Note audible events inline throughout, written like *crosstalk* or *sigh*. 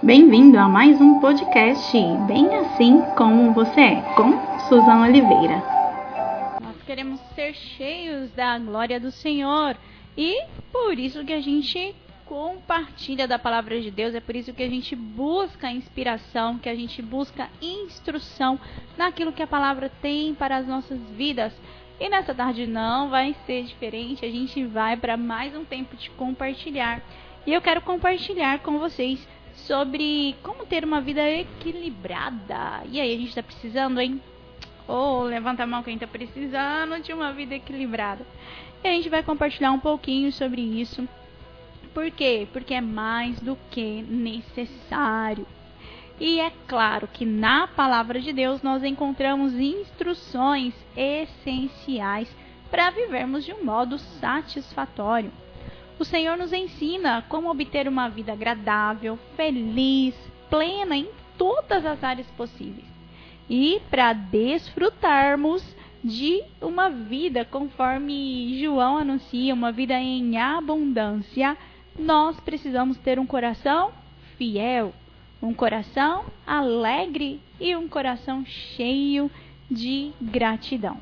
Bem-vindo a mais um podcast Bem Assim Como Você É, com Suzana Oliveira. Nós queremos ser cheios da glória do Senhor e por isso que a gente compartilha da palavra de Deus, é por isso que a gente busca inspiração, que a gente busca instrução naquilo que a palavra tem para as nossas vidas. E nessa tarde não vai ser diferente, a gente vai para mais um tempo de compartilhar. E eu quero compartilhar com vocês sobre como ter uma vida equilibrada. E aí, a gente está precisando, hein? Ou oh, levanta a mão quem está precisando de uma vida equilibrada. E a gente vai compartilhar um pouquinho sobre isso. Por quê? Porque é mais do que necessário. E é claro que na palavra de Deus nós encontramos instruções essenciais para vivermos de um modo satisfatório. O Senhor nos ensina como obter uma vida agradável, feliz, plena em todas as áreas possíveis. E para desfrutarmos de uma vida conforme João anuncia, uma vida em abundância, nós precisamos ter um coração fiel, um coração alegre e um coração cheio de gratidão.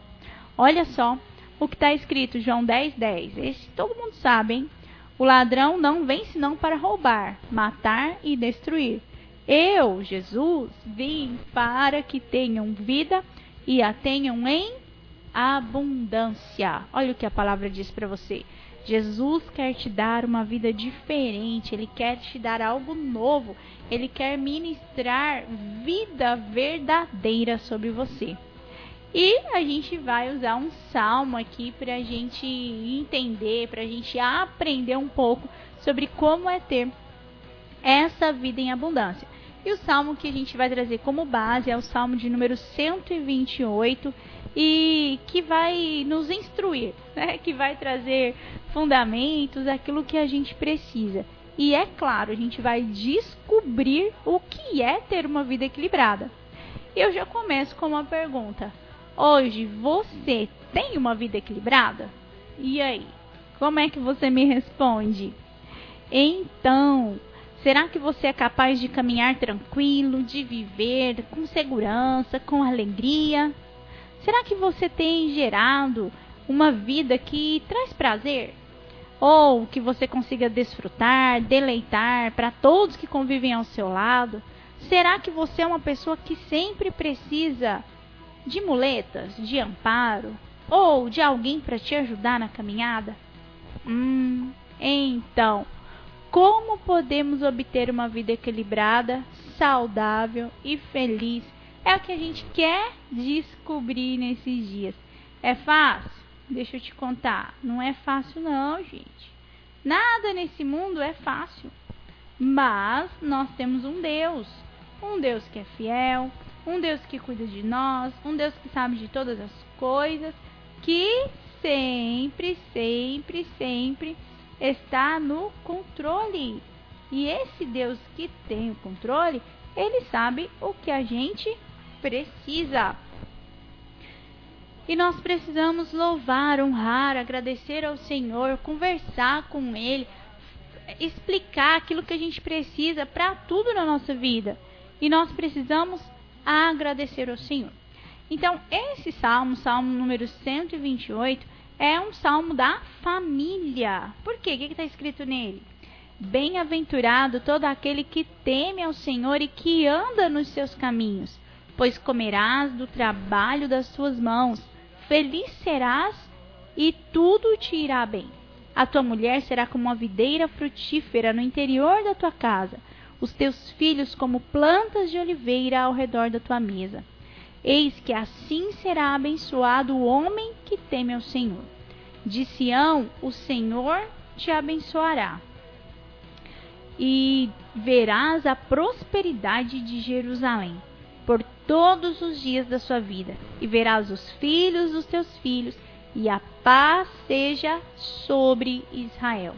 Olha só o que está escrito, João 10, 10. Esse todo mundo sabe, hein? O ladrão não vem senão para roubar, matar e destruir. Eu, Jesus, vim para que tenham vida e a tenham em abundância. Olha o que a palavra diz para você. Jesus quer te dar uma vida diferente, ele quer te dar algo novo, ele quer ministrar vida verdadeira sobre você. E a gente vai usar um salmo aqui para a gente entender, para a gente aprender um pouco sobre como é ter essa vida em abundância. E o salmo que a gente vai trazer como base é o salmo de número 128 e que vai nos instruir, né? *laughs* que vai trazer fundamentos, aquilo que a gente precisa. E é claro, a gente vai descobrir o que é ter uma vida equilibrada. Eu já começo com uma pergunta: Hoje você tem uma vida equilibrada? E aí? Como é que você me responde? Então, será que você é capaz de caminhar tranquilo, de viver com segurança, com alegria? Será que você tem gerado uma vida que traz prazer? Ou que você consiga desfrutar, deleitar para todos que convivem ao seu lado? Será que você é uma pessoa que sempre precisa de muletas, de amparo ou de alguém para te ajudar na caminhada? Hum, então, como podemos obter uma vida equilibrada, saudável e feliz? É o que a gente quer descobrir nesses dias. É fácil? Deixa eu te contar. Não é fácil, não, gente. Nada nesse mundo é fácil. Mas nós temos um Deus. Um Deus que é fiel, um Deus que cuida de nós, um Deus que sabe de todas as coisas, que sempre, sempre, sempre está no controle. E esse Deus que tem o controle, ele sabe o que a gente precisa. E nós precisamos louvar, honrar, agradecer ao Senhor, conversar com Ele, explicar aquilo que a gente precisa para tudo na nossa vida. E nós precisamos a agradecer ao Senhor. Então, esse salmo, salmo número 128, é um salmo da família. Por quê? O que está escrito nele? Bem-aventurado todo aquele que teme ao Senhor e que anda nos seus caminhos, pois comerás do trabalho das suas mãos, feliz serás e tudo te irá bem. A tua mulher será como uma videira frutífera no interior da tua casa os teus filhos como plantas de oliveira ao redor da tua mesa. Eis que assim será abençoado o homem que teme ao Senhor. De Sião o Senhor te abençoará. E verás a prosperidade de Jerusalém por todos os dias da sua vida, e verás os filhos dos teus filhos, e a paz seja sobre Israel.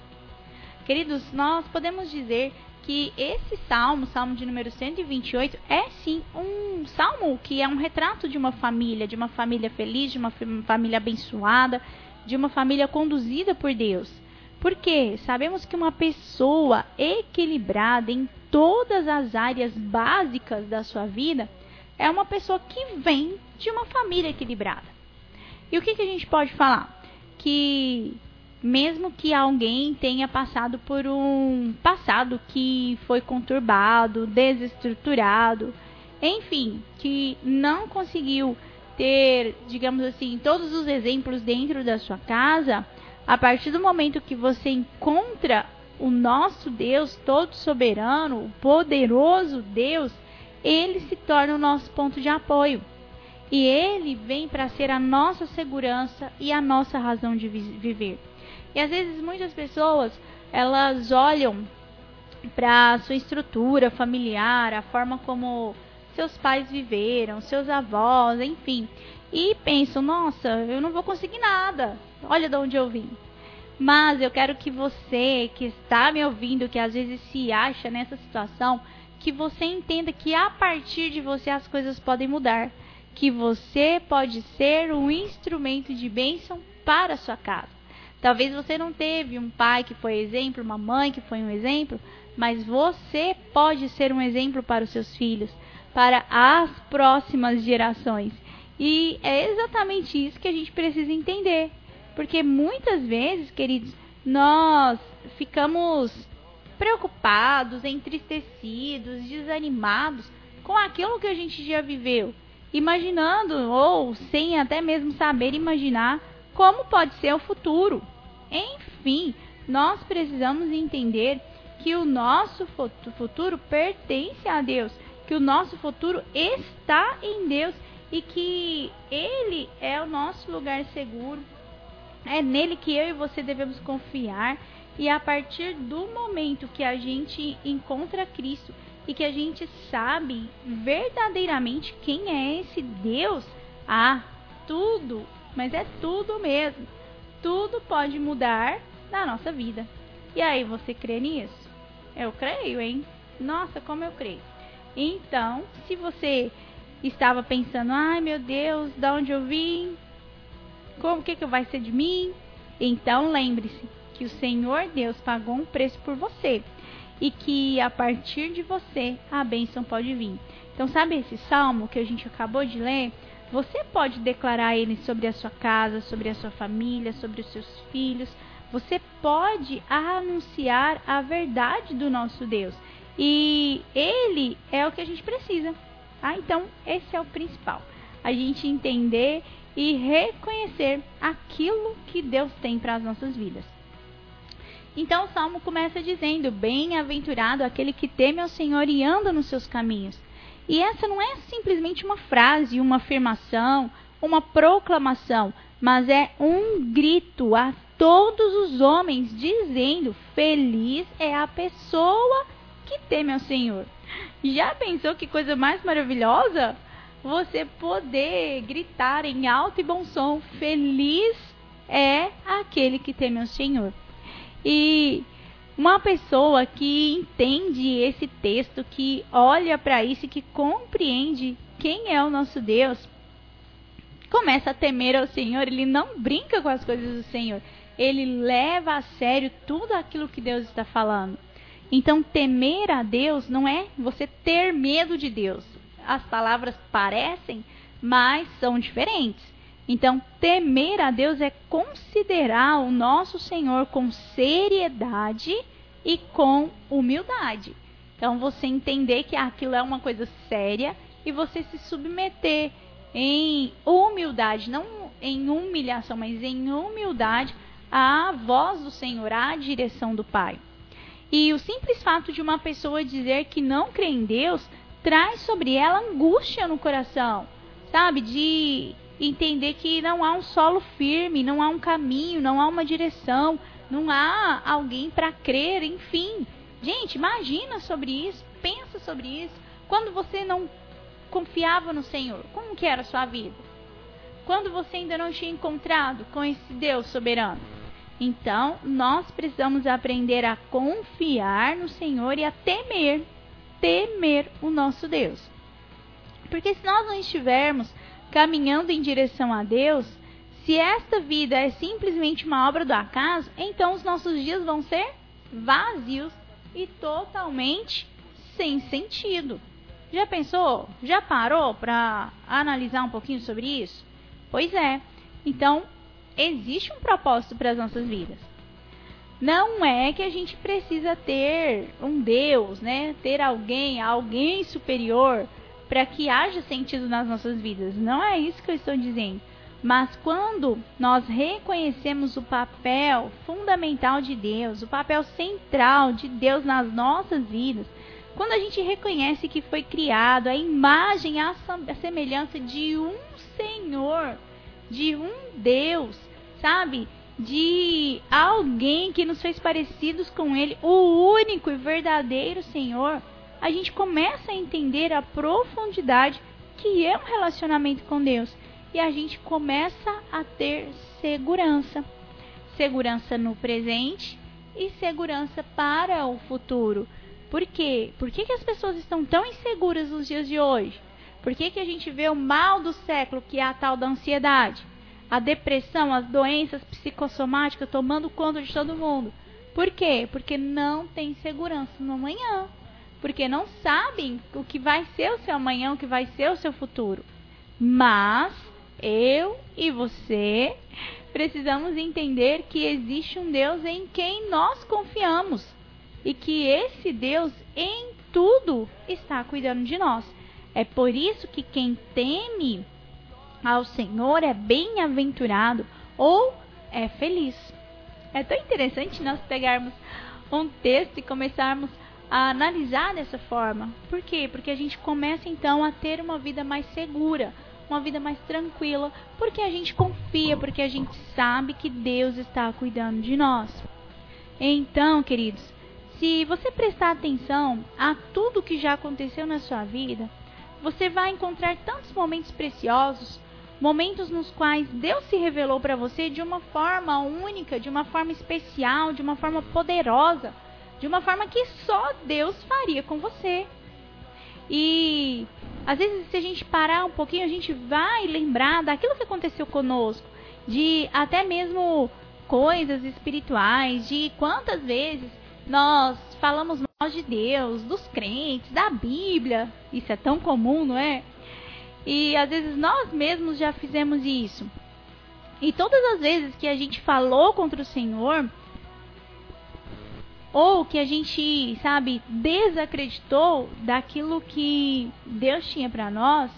Queridos, nós podemos dizer que esse salmo, salmo de número 128, é sim um salmo que é um retrato de uma família, de uma família feliz, de uma família abençoada, de uma família conduzida por Deus. Porque sabemos que uma pessoa equilibrada em todas as áreas básicas da sua vida, é uma pessoa que vem de uma família equilibrada. E o que, que a gente pode falar? Que mesmo que alguém tenha passado por um passado que foi conturbado, desestruturado, enfim, que não conseguiu ter, digamos assim, todos os exemplos dentro da sua casa, a partir do momento que você encontra o nosso Deus todo soberano, o poderoso Deus, ele se torna o nosso ponto de apoio. E ele vem para ser a nossa segurança e a nossa razão de viver. E às vezes muitas pessoas, elas olham para sua estrutura familiar, a forma como seus pais viveram, seus avós, enfim, e pensam: nossa, eu não vou conseguir nada. Olha de onde eu vim. Mas eu quero que você que está me ouvindo, que às vezes se acha nessa situação, que você entenda que a partir de você as coisas podem mudar, que você pode ser um instrumento de bênção para a sua casa. Talvez você não teve um pai que foi exemplo, uma mãe que foi um exemplo, mas você pode ser um exemplo para os seus filhos, para as próximas gerações. E é exatamente isso que a gente precisa entender. Porque muitas vezes, queridos, nós ficamos preocupados, entristecidos, desanimados com aquilo que a gente já viveu, imaginando ou sem até mesmo saber imaginar como pode ser o futuro. Enfim, nós precisamos entender que o nosso futuro pertence a Deus, que o nosso futuro está em Deus e que Ele é o nosso lugar seguro. É nele que eu e você devemos confiar. E a partir do momento que a gente encontra Cristo e que a gente sabe verdadeiramente quem é esse Deus, ah, tudo mas é tudo mesmo. Tudo pode mudar na nossa vida. E aí, você crê nisso? Eu creio, hein? Nossa, como eu creio. Então, se você estava pensando, ai meu Deus, de onde eu vim? Como que, que vai ser de mim? Então lembre-se que o Senhor Deus pagou um preço por você e que a partir de você a bênção pode vir. Então, sabe esse salmo que a gente acabou de ler? Você pode declarar ele sobre a sua casa, sobre a sua família, sobre os seus filhos. Você pode anunciar a verdade do nosso Deus. E ele é o que a gente precisa. Ah, então esse é o principal. A gente entender e reconhecer aquilo que Deus tem para as nossas vidas. Então o salmo começa dizendo: Bem-aventurado aquele que teme ao Senhor e anda nos seus caminhos. E essa não é simplesmente uma frase, uma afirmação, uma proclamação, mas é um grito a todos os homens dizendo: Feliz é a pessoa que teme ao Senhor. Já pensou que coisa mais maravilhosa? Você poder gritar em alto e bom som: Feliz é aquele que teme ao Senhor. E uma pessoa que entende esse texto, que olha para isso e que compreende quem é o nosso Deus, começa a temer ao Senhor, ele não brinca com as coisas do Senhor, ele leva a sério tudo aquilo que Deus está falando. Então, temer a Deus não é você ter medo de Deus. As palavras parecem, mas são diferentes. Então, temer a Deus é considerar o nosso Senhor com seriedade e com humildade. Então, você entender que aquilo é uma coisa séria e você se submeter em humildade, não em humilhação, mas em humildade à voz do Senhor, à direção do Pai. E o simples fato de uma pessoa dizer que não crê em Deus traz sobre ela angústia no coração, sabe? De entender que não há um solo firme, não há um caminho, não há uma direção, não há alguém para crer, enfim. Gente, imagina sobre isso, pensa sobre isso. Quando você não confiava no Senhor, como que era a sua vida? Quando você ainda não tinha encontrado com esse Deus soberano? Então, nós precisamos aprender a confiar no Senhor e a temer, temer o nosso Deus. Porque se nós não estivermos caminhando em direção a Deus, se esta vida é simplesmente uma obra do acaso, então os nossos dias vão ser vazios e totalmente sem sentido. Já pensou? Já parou para analisar um pouquinho sobre isso? Pois é. Então, existe um propósito para as nossas vidas. Não é que a gente precisa ter um Deus, né? Ter alguém, alguém superior para que haja sentido nas nossas vidas. Não é isso que eu estou dizendo. Mas quando nós reconhecemos o papel fundamental de Deus, o papel central de Deus nas nossas vidas, quando a gente reconhece que foi criado a imagem, a semelhança de um Senhor, de um Deus, sabe? De alguém que nos fez parecidos com Ele, o único e verdadeiro Senhor, a gente começa a entender a profundidade que é um relacionamento com Deus e a gente começa a ter segurança. Segurança no presente e segurança para o futuro. Por quê? Por que, que as pessoas estão tão inseguras nos dias de hoje? Por que, que a gente vê o mal do século, que é a tal da ansiedade? A depressão, as doenças psicossomáticas tomando conta de todo mundo. Por quê? Porque não tem segurança no amanhã. Porque não sabem o que vai ser o seu amanhã, o que vai ser o seu futuro. Mas eu e você precisamos entender que existe um Deus em quem nós confiamos e que esse Deus em tudo está cuidando de nós. É por isso que quem teme ao Senhor é bem-aventurado ou é feliz. É tão interessante nós pegarmos um texto e começarmos a analisar dessa forma. Por quê? Porque a gente começa então a ter uma vida mais segura, uma vida mais tranquila, porque a gente confia, porque a gente sabe que Deus está cuidando de nós. Então, queridos, se você prestar atenção a tudo que já aconteceu na sua vida, você vai encontrar tantos momentos preciosos, momentos nos quais Deus se revelou para você de uma forma única, de uma forma especial, de uma forma poderosa, de uma forma que só Deus faria com você. E às vezes, se a gente parar um pouquinho, a gente vai lembrar daquilo que aconteceu conosco, de até mesmo coisas espirituais, de quantas vezes nós falamos mal de Deus, dos crentes, da Bíblia. Isso é tão comum, não é? E às vezes nós mesmos já fizemos isso. E todas as vezes que a gente falou contra o Senhor, ou que a gente, sabe, desacreditou daquilo que Deus tinha para nós,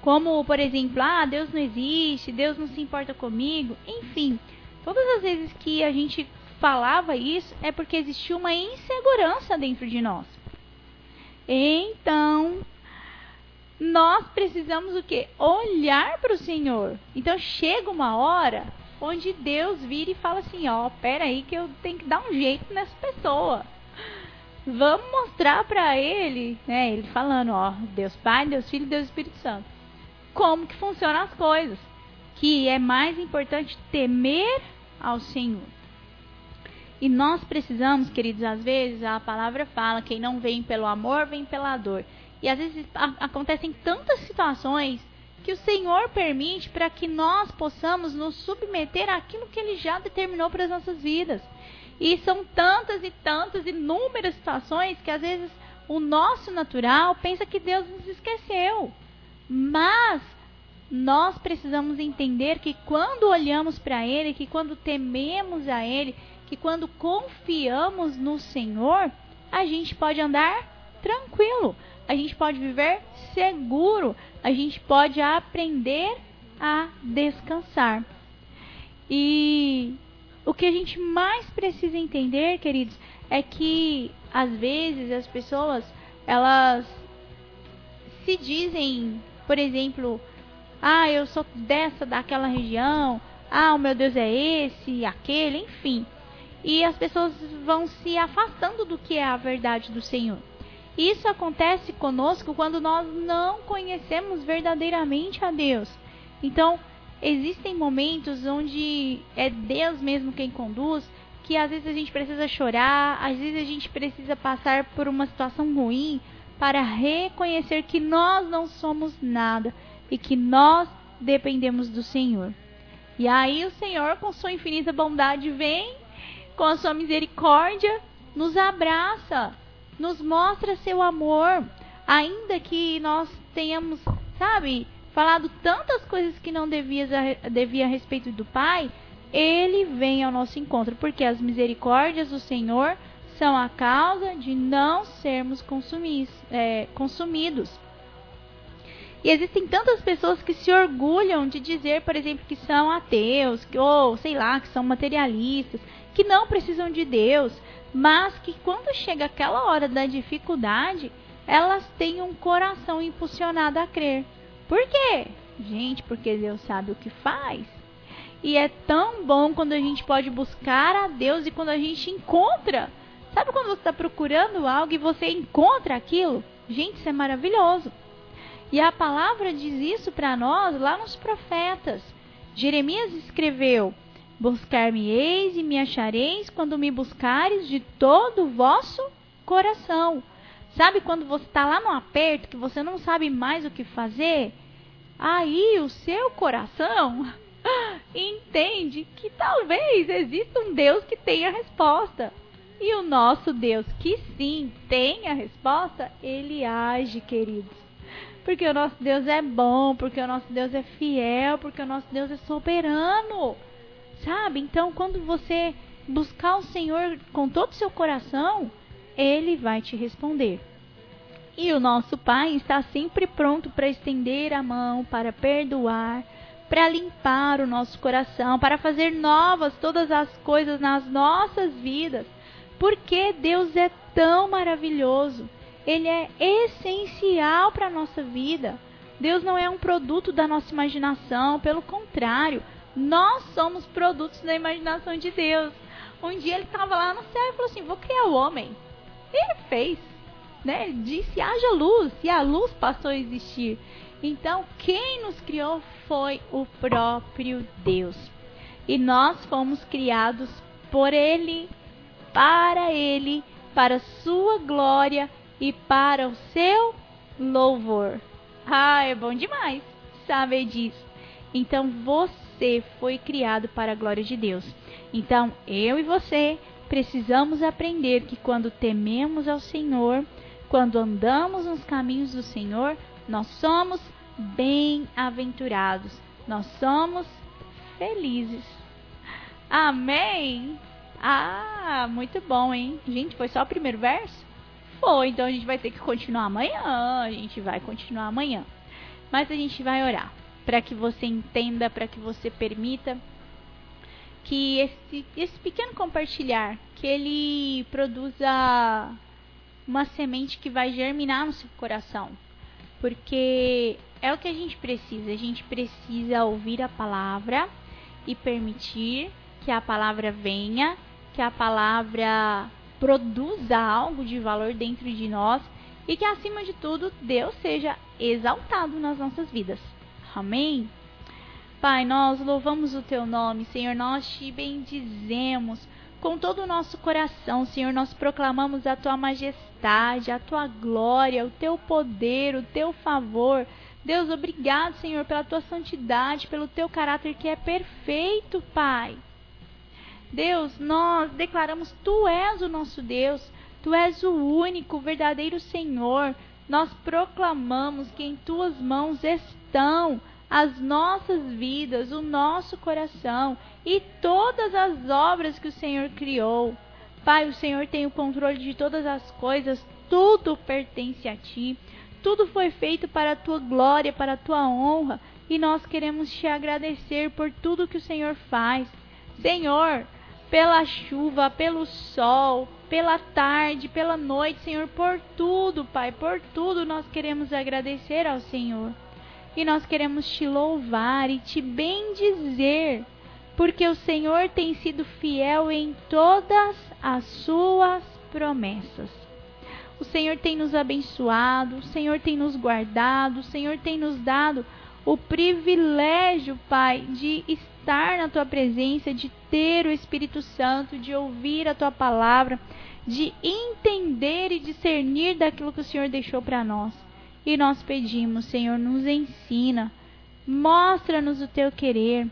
como, por exemplo, ah, Deus não existe, Deus não se importa comigo, enfim, todas as vezes que a gente falava isso é porque existia uma insegurança dentro de nós. Então, nós precisamos o quê? Olhar para o Senhor. Então chega uma hora onde Deus vira e fala assim, ó, pera aí que eu tenho que dar um jeito nessa pessoa. Vamos mostrar para ele, né, ele falando, ó, Deus Pai, Deus Filho, Deus Espírito Santo, como que funcionam as coisas, que é mais importante temer ao Senhor. E nós precisamos, queridos, às vezes a palavra fala, quem não vem pelo amor, vem pela dor. E às vezes acontecem tantas situações que o Senhor permite para que nós possamos nos submeter àquilo que Ele já determinou para as nossas vidas. E são tantas e tantas inúmeras situações que às vezes o nosso natural pensa que Deus nos esqueceu. Mas nós precisamos entender que quando olhamos para Ele, que quando tememos a Ele, que quando confiamos no Senhor, a gente pode andar tranquilo, a gente pode viver seguro, a gente pode aprender a descansar. E o que a gente mais precisa entender, queridos, é que às vezes as pessoas elas se dizem, por exemplo, ah, eu sou dessa, daquela região, ah, o meu Deus é esse, aquele, enfim. E as pessoas vão se afastando do que é a verdade do Senhor. Isso acontece conosco quando nós não conhecemos verdadeiramente a Deus. Então, existem momentos onde é Deus mesmo quem conduz, que às vezes a gente precisa chorar, às vezes a gente precisa passar por uma situação ruim para reconhecer que nós não somos nada e que nós dependemos do Senhor. E aí o Senhor, com sua infinita bondade, vem com a sua misericórdia, nos abraça nos mostra seu amor, ainda que nós tenhamos, sabe, falado tantas coisas que não devia, devia a respeito do Pai, ele vem ao nosso encontro, porque as misericórdias do Senhor são a causa de não sermos é, consumidos. E existem tantas pessoas que se orgulham de dizer, por exemplo, que são ateus, que, ou sei lá, que são materialistas, que não precisam de Deus, mas que quando chega aquela hora da dificuldade, elas têm um coração impulsionado a crer. Por quê? Gente, porque Deus sabe o que faz. E é tão bom quando a gente pode buscar a Deus e quando a gente encontra. Sabe quando você está procurando algo e você encontra aquilo? Gente, isso é maravilhoso. E a palavra diz isso para nós lá nos profetas. Jeremias escreveu: Buscar-me-eis e me achareis quando me buscares de todo o vosso coração. Sabe quando você está lá no aperto que você não sabe mais o que fazer? Aí o seu coração *laughs* entende que talvez exista um Deus que tenha a resposta. E o nosso Deus, que sim tem a resposta, ele age, queridos. Porque o nosso Deus é bom, porque o nosso Deus é fiel, porque o nosso Deus é soberano. Sabe? Então, quando você buscar o Senhor com todo o seu coração, ele vai te responder. E o nosso Pai está sempre pronto para estender a mão, para perdoar, para limpar o nosso coração, para fazer novas todas as coisas nas nossas vidas. Porque Deus é tão maravilhoso ele é essencial para a nossa vida. Deus não é um produto da nossa imaginação, pelo contrário, nós somos produtos da imaginação de Deus. Um dia ele estava lá no céu e falou assim: Vou criar o homem. E ele fez. Né? Ele disse: haja luz, e a luz passou a existir. Então, quem nos criou foi o próprio Deus. E nós fomos criados por Ele, para Ele, para Sua glória e para o seu louvor. Ah, é bom demais saber disso. Então você foi criado para a glória de Deus. Então eu e você precisamos aprender que quando tememos ao Senhor, quando andamos nos caminhos do Senhor, nós somos bem-aventurados. Nós somos felizes. Amém? Ah, muito bom, hein? Gente, foi só o primeiro verso? Foi, então a gente vai ter que continuar amanhã. A gente vai continuar amanhã. Mas a gente vai orar para que você entenda, para que você permita que esse, esse pequeno compartilhar, que ele produza uma semente que vai germinar no seu coração. Porque é o que a gente precisa. A gente precisa ouvir a palavra e permitir que a palavra venha, que a palavra produza algo de valor dentro de nós e que, acima de tudo, Deus seja exaltado nas nossas vidas. Amém? Pai, nós louvamos o teu nome, Senhor, nós te bendizemos com todo o nosso coração, Senhor, nós proclamamos a tua majestade, a tua glória, o teu poder, o teu favor. Deus, obrigado, Senhor, pela tua santidade, pelo teu caráter que é perfeito, Pai. Deus, nós declaramos: Tu és o nosso Deus, Tu és o único, verdadeiro Senhor. Nós proclamamos que em Tuas mãos estão as nossas vidas, o nosso coração e todas as obras que o Senhor criou. Pai, o Senhor tem o controle de todas as coisas, tudo pertence a Ti. Tudo foi feito para a tua glória, para a tua honra, e nós queremos te agradecer por tudo que o Senhor faz. Senhor, pela chuva, pelo sol, pela tarde, pela noite, Senhor, por tudo, Pai, por tudo nós queremos agradecer ao Senhor. E nós queremos te louvar e te bendizer, porque o Senhor tem sido fiel em todas as suas promessas. O Senhor tem nos abençoado, o Senhor tem nos guardado, o Senhor tem nos dado o privilégio, Pai, de estar na tua presença, de ter o Espírito Santo, de ouvir a tua palavra, de entender e discernir daquilo que o Senhor deixou para nós. E nós pedimos, Senhor, nos ensina, mostra-nos o teu querer,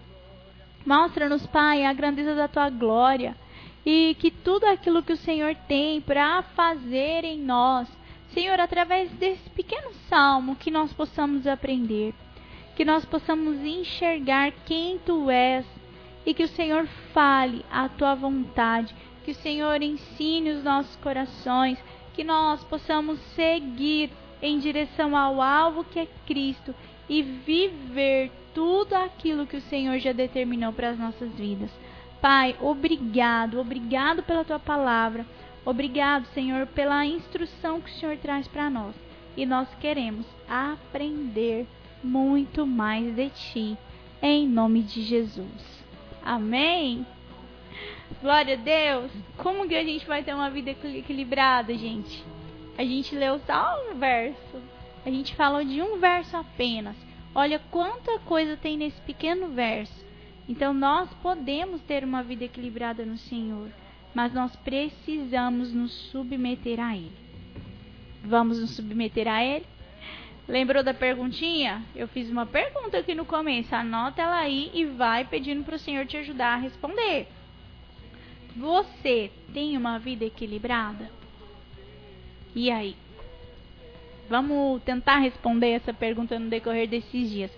mostra-nos, Pai, a grandeza da tua glória. e que tudo aquilo que o Senhor tem para fazer em nós, Senhor, através desse pequeno salmo, que nós possamos aprender, que nós possamos enxergar quem tu és e que o Senhor fale a tua vontade, que o Senhor ensine os nossos corações, que nós possamos seguir em direção ao alvo que é Cristo e viver tudo aquilo que o Senhor já determinou para as nossas vidas. Pai, obrigado, obrigado pela tua palavra. Obrigado, Senhor, pela instrução que o Senhor traz para nós. E nós queremos aprender muito mais de ti, em nome de Jesus. Amém. Glória a Deus. Como que a gente vai ter uma vida equilibrada, gente? A gente leu só um verso. A gente falou de um verso apenas. Olha quanta coisa tem nesse pequeno verso. Então nós podemos ter uma vida equilibrada no Senhor, mas nós precisamos nos submeter a Ele. Vamos nos submeter a Ele? Lembrou da perguntinha? Eu fiz uma pergunta aqui no começo. Anota ela aí e vai pedindo para o Senhor te ajudar a responder. Você tem uma vida equilibrada? E aí? Vamos tentar responder essa pergunta no decorrer desses dias.